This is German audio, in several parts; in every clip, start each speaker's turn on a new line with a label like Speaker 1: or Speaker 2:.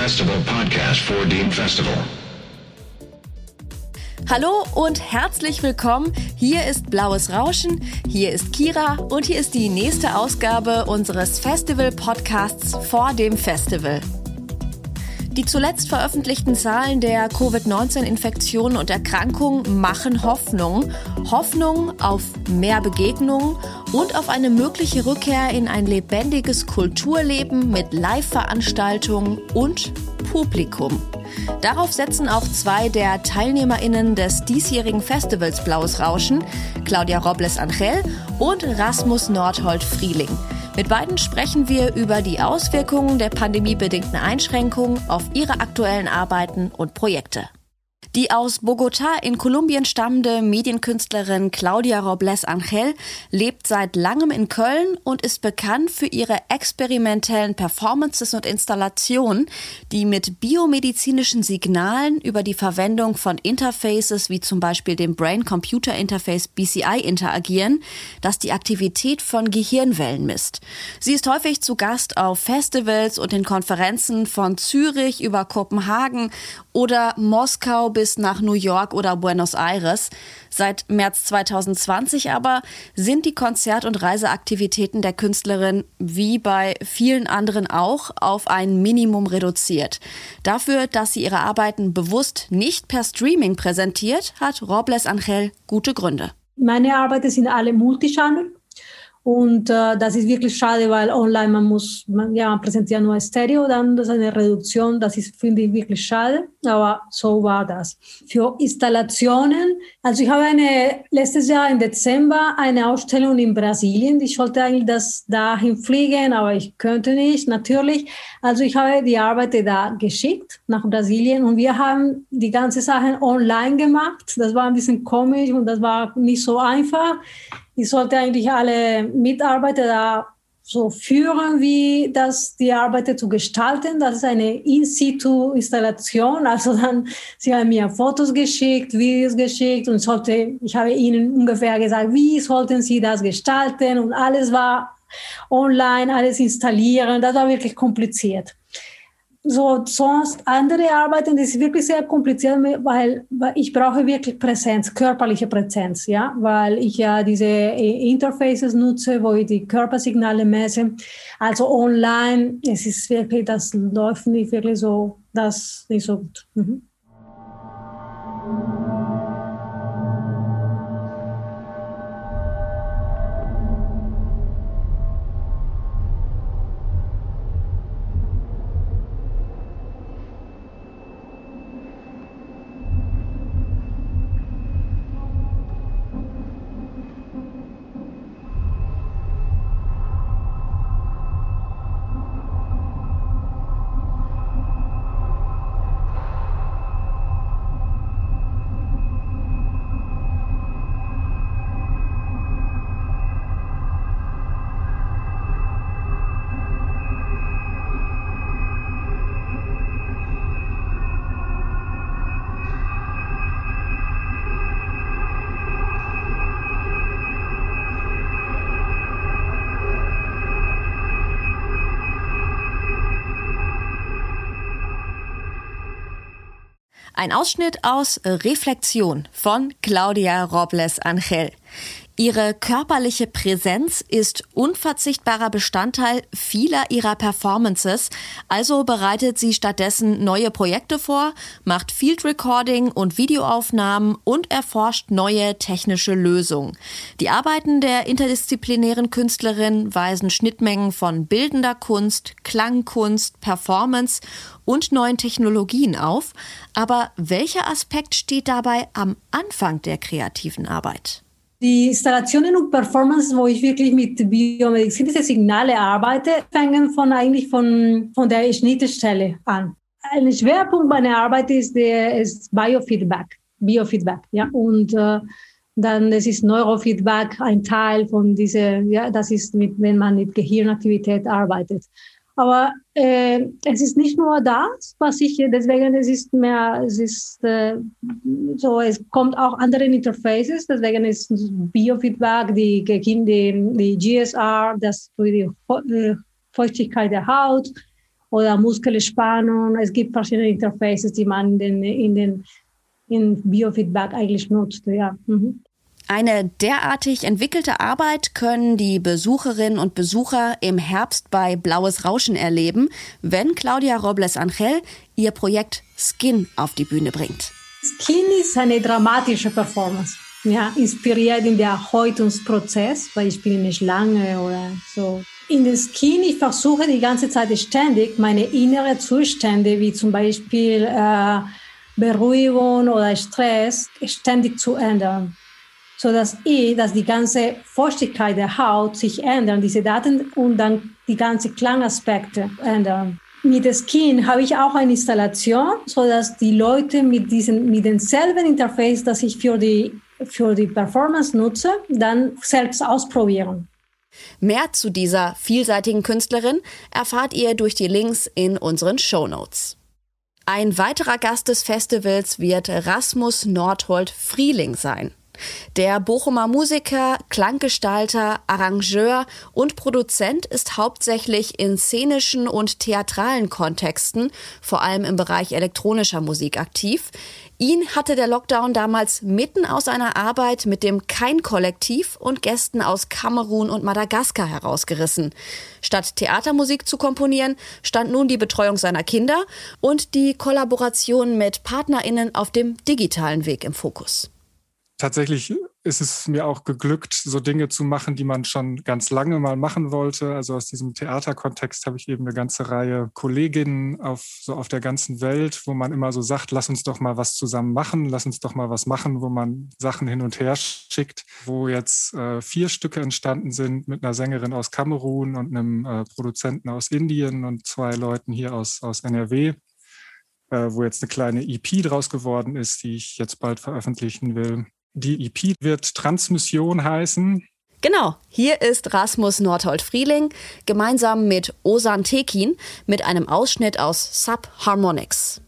Speaker 1: Festival podcast for Dean Festival.
Speaker 2: Hallo und herzlich willkommen. Hier ist Blaues Rauschen, hier ist Kira und hier ist die nächste Ausgabe unseres Festival-Podcasts vor dem Festival. Die zuletzt veröffentlichten Zahlen der Covid-19-Infektionen und Erkrankungen machen Hoffnung. Hoffnung auf mehr Begegnungen und auf eine mögliche Rückkehr in ein lebendiges Kulturleben mit Live-Veranstaltungen und Publikum. Darauf setzen auch zwei der TeilnehmerInnen des diesjährigen Festivals Blaues Rauschen, Claudia Robles Angel und Rasmus Nordhold Frieling. Mit beiden sprechen wir über die Auswirkungen der pandemiebedingten Einschränkungen auf ihre aktuellen Arbeiten und Projekte. Die aus Bogotá in Kolumbien stammende Medienkünstlerin Claudia Robles Angel lebt seit langem in Köln und ist bekannt für ihre experimentellen Performances und Installationen, die mit biomedizinischen Signalen über die Verwendung von Interfaces wie zum Beispiel dem Brain-Computer-Interface BCI interagieren, das die Aktivität von Gehirnwellen misst. Sie ist häufig zu Gast auf Festivals und in Konferenzen von Zürich über Kopenhagen oder Moskau bis nach New York oder Buenos Aires. Seit März 2020 aber sind die Konzert- und Reiseaktivitäten der Künstlerin wie bei vielen anderen auch auf ein Minimum reduziert. Dafür, dass sie ihre Arbeiten bewusst nicht per Streaming präsentiert, hat Robles Angel gute Gründe.
Speaker 3: Meine Arbeiten sind alle Multichannel. Und äh, das ist wirklich schade, weil online man muss, man, ja, man präsentiert nur Stereo, dann das ist eine Reduktion, das ist, finde ich, wirklich schade, aber so war das. Für Installationen, also ich habe eine, letztes Jahr im Dezember eine Ausstellung in Brasilien, ich wollte eigentlich das dahin fliegen, aber ich könnte nicht, natürlich. Also ich habe die Arbeit da geschickt nach Brasilien und wir haben die ganze Sache online gemacht. Das war ein bisschen komisch und das war nicht so einfach ich sollte eigentlich alle Mitarbeiter da so führen, wie das die Arbeiter zu gestalten. Das ist eine In-situ-Installation. Also dann, sie haben mir Fotos geschickt, Videos geschickt und sollte, ich habe ihnen ungefähr gesagt, wie sollten sie das gestalten und alles war online, alles installieren. Das war wirklich kompliziert so sonst andere Arbeiten, das ist wirklich sehr kompliziert, weil, weil ich brauche wirklich Präsenz, körperliche Präsenz, ja, weil ich ja diese äh, Interfaces nutze, wo ich die Körpersignale messe. Also online, es ist wirklich, das läuft nicht wirklich so, das nicht so gut. Mhm.
Speaker 2: Ein Ausschnitt aus Reflexion von Claudia Robles Angel. Ihre körperliche Präsenz ist unverzichtbarer Bestandteil vieler ihrer Performances, also bereitet sie stattdessen neue Projekte vor, macht Field Recording und Videoaufnahmen und erforscht neue technische Lösungen. Die Arbeiten der interdisziplinären Künstlerin weisen Schnittmengen von bildender Kunst, Klangkunst, Performance und neuen Technologien auf, aber welcher Aspekt steht dabei am Anfang der kreativen Arbeit?
Speaker 3: Die Installationen und Performances, wo ich wirklich mit biomedizinischen Signale arbeite, fangen von eigentlich von, von der Schnittstelle an. Ein Schwerpunkt meiner Arbeit ist, der, ist Biofeedback. Biofeedback, ja. Und äh, dann es ist Neurofeedback ein Teil von dieser, ja, das ist mit, wenn man mit Gehirnaktivität arbeitet. Aber äh, es ist nicht nur das, was ich, deswegen es ist mehr, es ist äh, so, es kommt auch andere Interfaces, deswegen ist Biofeedback, die, die, die GSR, das für die Feuchtigkeit der Haut oder Muskelspannung. Es gibt verschiedene Interfaces, die man in den, in den in Biofeedback eigentlich nutzt. Ja. Mhm.
Speaker 2: Eine derartig entwickelte Arbeit können die Besucherinnen und Besucher im Herbst bei Blaues Rauschen erleben, wenn Claudia Robles Angel ihr Projekt Skin auf die Bühne bringt.
Speaker 3: Skin ist eine dramatische Performance. Ja, inspiriert in der Häutungsprozess, weil ich bin nicht lange oder so. In der Skin, ich versuche die ganze Zeit ständig meine innere Zustände, wie zum Beispiel äh, Beruhigung oder Stress, ständig zu ändern so dass ich, dass die ganze Feuchtigkeit der Haut sich ändern, diese Daten und dann die ganzen Klangaspekte ändern. Mit der Skin habe ich auch eine Installation, so dass die Leute mit diesen, mit denselben Interface, das ich für die, für die Performance nutze, dann selbst ausprobieren.
Speaker 2: Mehr zu dieser vielseitigen Künstlerin erfahrt ihr durch die Links in unseren Show Notes. Ein weiterer Gast des Festivals wird Rasmus Nordhold Frieling sein. Der Bochumer Musiker, Klanggestalter, Arrangeur und Produzent ist hauptsächlich in szenischen und theatralen Kontexten, vor allem im Bereich elektronischer Musik aktiv. Ihn hatte der Lockdown damals mitten aus einer Arbeit mit dem Kein-Kollektiv und Gästen aus Kamerun und Madagaskar herausgerissen. Statt Theatermusik zu komponieren, stand nun die Betreuung seiner Kinder und die Kollaboration mit PartnerInnen auf dem digitalen Weg im Fokus
Speaker 4: tatsächlich ist es mir auch geglückt, so Dinge zu machen, die man schon ganz lange mal machen wollte. Also aus diesem Theaterkontext habe ich eben eine ganze Reihe Kolleginnen auf, so auf der ganzen Welt, wo man immer so sagt, lass uns doch mal was zusammen machen, lass uns doch mal was machen, wo man Sachen hin und her schickt, wo jetzt äh, vier Stücke entstanden sind mit einer Sängerin aus Kamerun und einem äh, Produzenten aus Indien und zwei Leuten hier aus, aus NRW äh, wo jetzt eine kleine EP draus geworden ist, die ich jetzt bald veröffentlichen will. Die EP wird Transmission heißen.
Speaker 2: Genau, hier ist Rasmus Nordhold Frieling gemeinsam mit Osan Tekin mit einem Ausschnitt aus Subharmonics.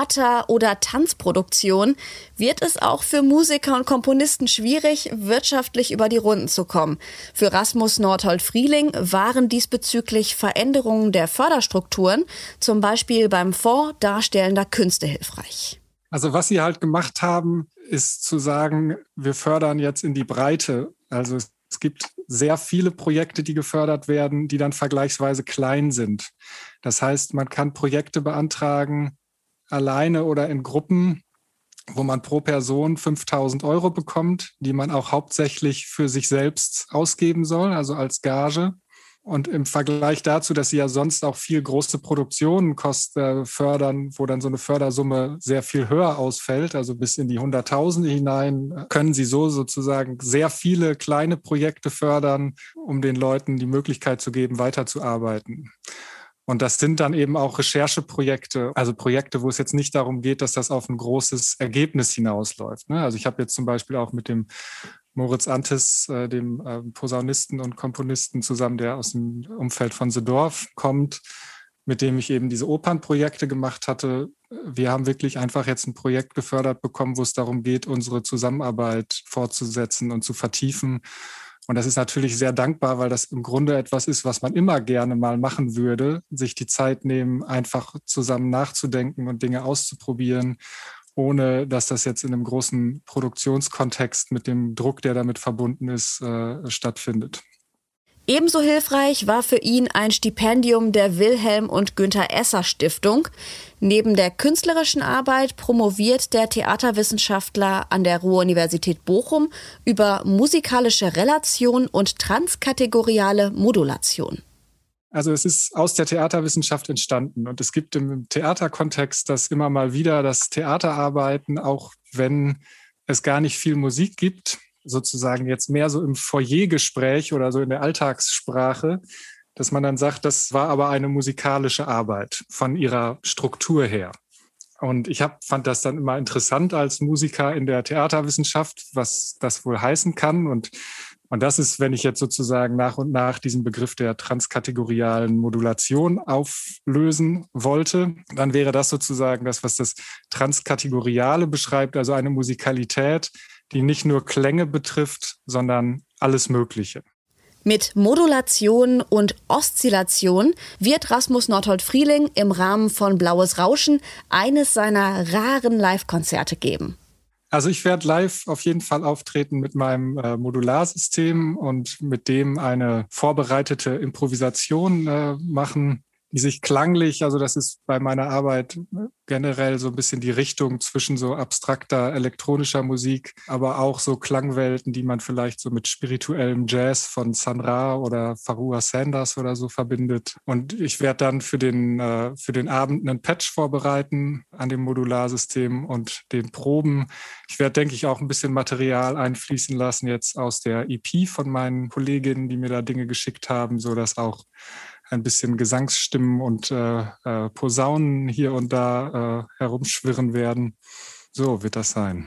Speaker 2: Theater- oder Tanzproduktion wird es auch für Musiker und Komponisten schwierig, wirtschaftlich über die Runden zu kommen. Für Rasmus Nordhold Frieling waren diesbezüglich Veränderungen der Förderstrukturen, zum Beispiel beim Fonds Darstellender Künste, hilfreich.
Speaker 4: Also was sie halt gemacht haben, ist zu sagen, wir fördern jetzt in die Breite. Also es gibt sehr viele Projekte, die gefördert werden, die dann vergleichsweise klein sind. Das heißt, man kann Projekte beantragen, alleine oder in Gruppen, wo man pro Person 5000 Euro bekommt, die man auch hauptsächlich für sich selbst ausgeben soll, also als Gage. Und im Vergleich dazu, dass sie ja sonst auch viel große Produktionen kosten, äh, fördern, wo dann so eine Fördersumme sehr viel höher ausfällt, also bis in die Hunderttausende hinein, können sie so sozusagen sehr viele kleine Projekte fördern, um den Leuten die Möglichkeit zu geben, weiterzuarbeiten. Und das sind dann eben auch Rechercheprojekte, also Projekte, wo es jetzt nicht darum geht, dass das auf ein großes Ergebnis hinausläuft. Ne? Also ich habe jetzt zum Beispiel auch mit dem Moritz Antes, äh, dem äh, Posaunisten und Komponisten zusammen, der aus dem Umfeld von The Dorf kommt, mit dem ich eben diese Opernprojekte gemacht hatte. Wir haben wirklich einfach jetzt ein Projekt gefördert bekommen, wo es darum geht, unsere Zusammenarbeit fortzusetzen und zu vertiefen. Und das ist natürlich sehr dankbar, weil das im Grunde etwas ist, was man immer gerne mal machen würde, sich die Zeit nehmen, einfach zusammen nachzudenken und Dinge auszuprobieren ohne dass das jetzt in einem großen Produktionskontext mit dem Druck, der damit verbunden ist, äh, stattfindet.
Speaker 2: Ebenso hilfreich war für ihn ein Stipendium der Wilhelm und Günther Esser Stiftung. Neben der künstlerischen Arbeit promoviert der Theaterwissenschaftler an der Ruhr-Universität Bochum über musikalische Relation und transkategoriale Modulation.
Speaker 4: Also es ist aus der Theaterwissenschaft entstanden und es gibt im Theaterkontext das immer mal wieder, das Theaterarbeiten, auch wenn es gar nicht viel Musik gibt, sozusagen jetzt mehr so im Foyergespräch oder so in der Alltagssprache, dass man dann sagt, das war aber eine musikalische Arbeit von ihrer Struktur her. Und ich hab, fand das dann immer interessant als Musiker in der Theaterwissenschaft, was das wohl heißen kann. Und, und das ist, wenn ich jetzt sozusagen nach und nach diesen Begriff der transkategorialen Modulation auflösen wollte, dann wäre das sozusagen das, was das Transkategoriale beschreibt, also eine Musikalität, die nicht nur Klänge betrifft, sondern alles Mögliche.
Speaker 2: Mit Modulation und Oszillation wird Rasmus Nordhold Frieling im Rahmen von Blaues Rauschen eines seiner raren Live-Konzerte geben.
Speaker 4: Also ich werde live auf jeden Fall auftreten mit meinem äh, Modularsystem und mit dem eine vorbereitete Improvisation äh, machen, die sich klanglich, also das ist bei meiner Arbeit generell so ein bisschen die Richtung zwischen so abstrakter elektronischer Musik, aber auch so Klangwelten, die man vielleicht so mit spirituellem Jazz von San Ra oder Farua Sanders oder so verbindet. Und ich werde dann für den, äh, für den Abend einen Patch vorbereiten an dem Modularsystem und den Proben. Ich werde, denke ich, auch ein bisschen Material einfließen lassen jetzt aus der EP von meinen Kolleginnen, die mir da Dinge geschickt haben, so dass auch ein bisschen Gesangsstimmen und äh, äh, Posaunen hier und da äh, herumschwirren werden. So wird das sein.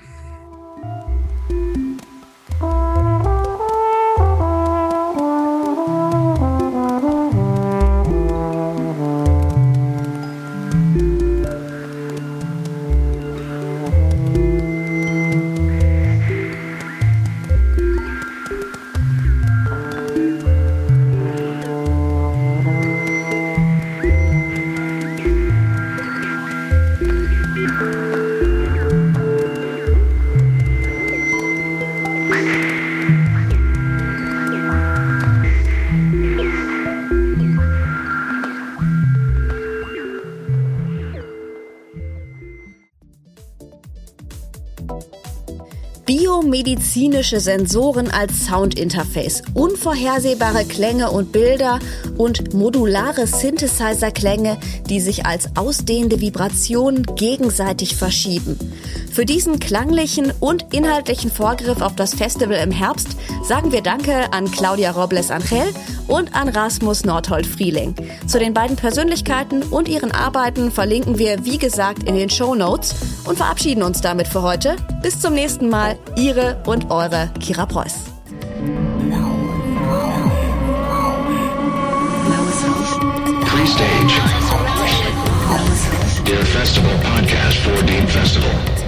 Speaker 2: Biomedizinische Sensoren als Soundinterface, unvorhersehbare Klänge und Bilder und modulare Synthesizer-Klänge, die sich als ausdehnende Vibrationen gegenseitig verschieben. Für diesen klanglichen und inhaltlichen Vorgriff auf das Festival im Herbst sagen wir Danke an Claudia Robles Angel und an Rasmus Nordhold Frieling. Zu den beiden Persönlichkeiten und ihren Arbeiten verlinken wir, wie gesagt, in den Show Notes und verabschieden uns damit für heute. Bis zum nächsten Mal. Ihre und eure Kira Preuß.
Speaker 1: Pre-stage. Der Festival Podcast for Dean Festival.